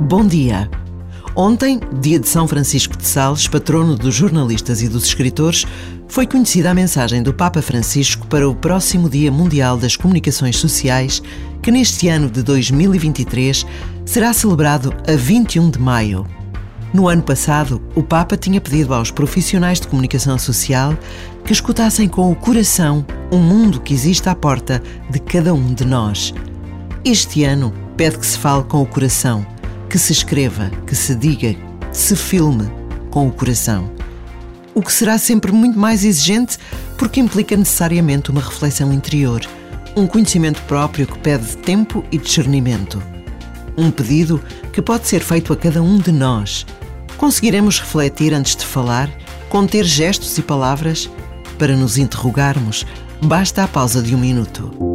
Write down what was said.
Bom dia. Ontem, dia de São Francisco de Sales, patrono dos jornalistas e dos escritores, foi conhecida a mensagem do Papa Francisco para o próximo Dia Mundial das Comunicações Sociais, que neste ano de 2023 será celebrado a 21 de maio. No ano passado, o Papa tinha pedido aos profissionais de comunicação social que escutassem com o coração o mundo que existe à porta de cada um de nós. Este ano, pede que se fale com o coração, que se escreva, que se diga, se filme com o coração. O que será sempre muito mais exigente porque implica necessariamente uma reflexão interior, um conhecimento próprio que pede tempo e discernimento. Um pedido que pode ser feito a cada um de nós Conseguiremos refletir antes de falar, conter gestos e palavras? Para nos interrogarmos, basta a pausa de um minuto.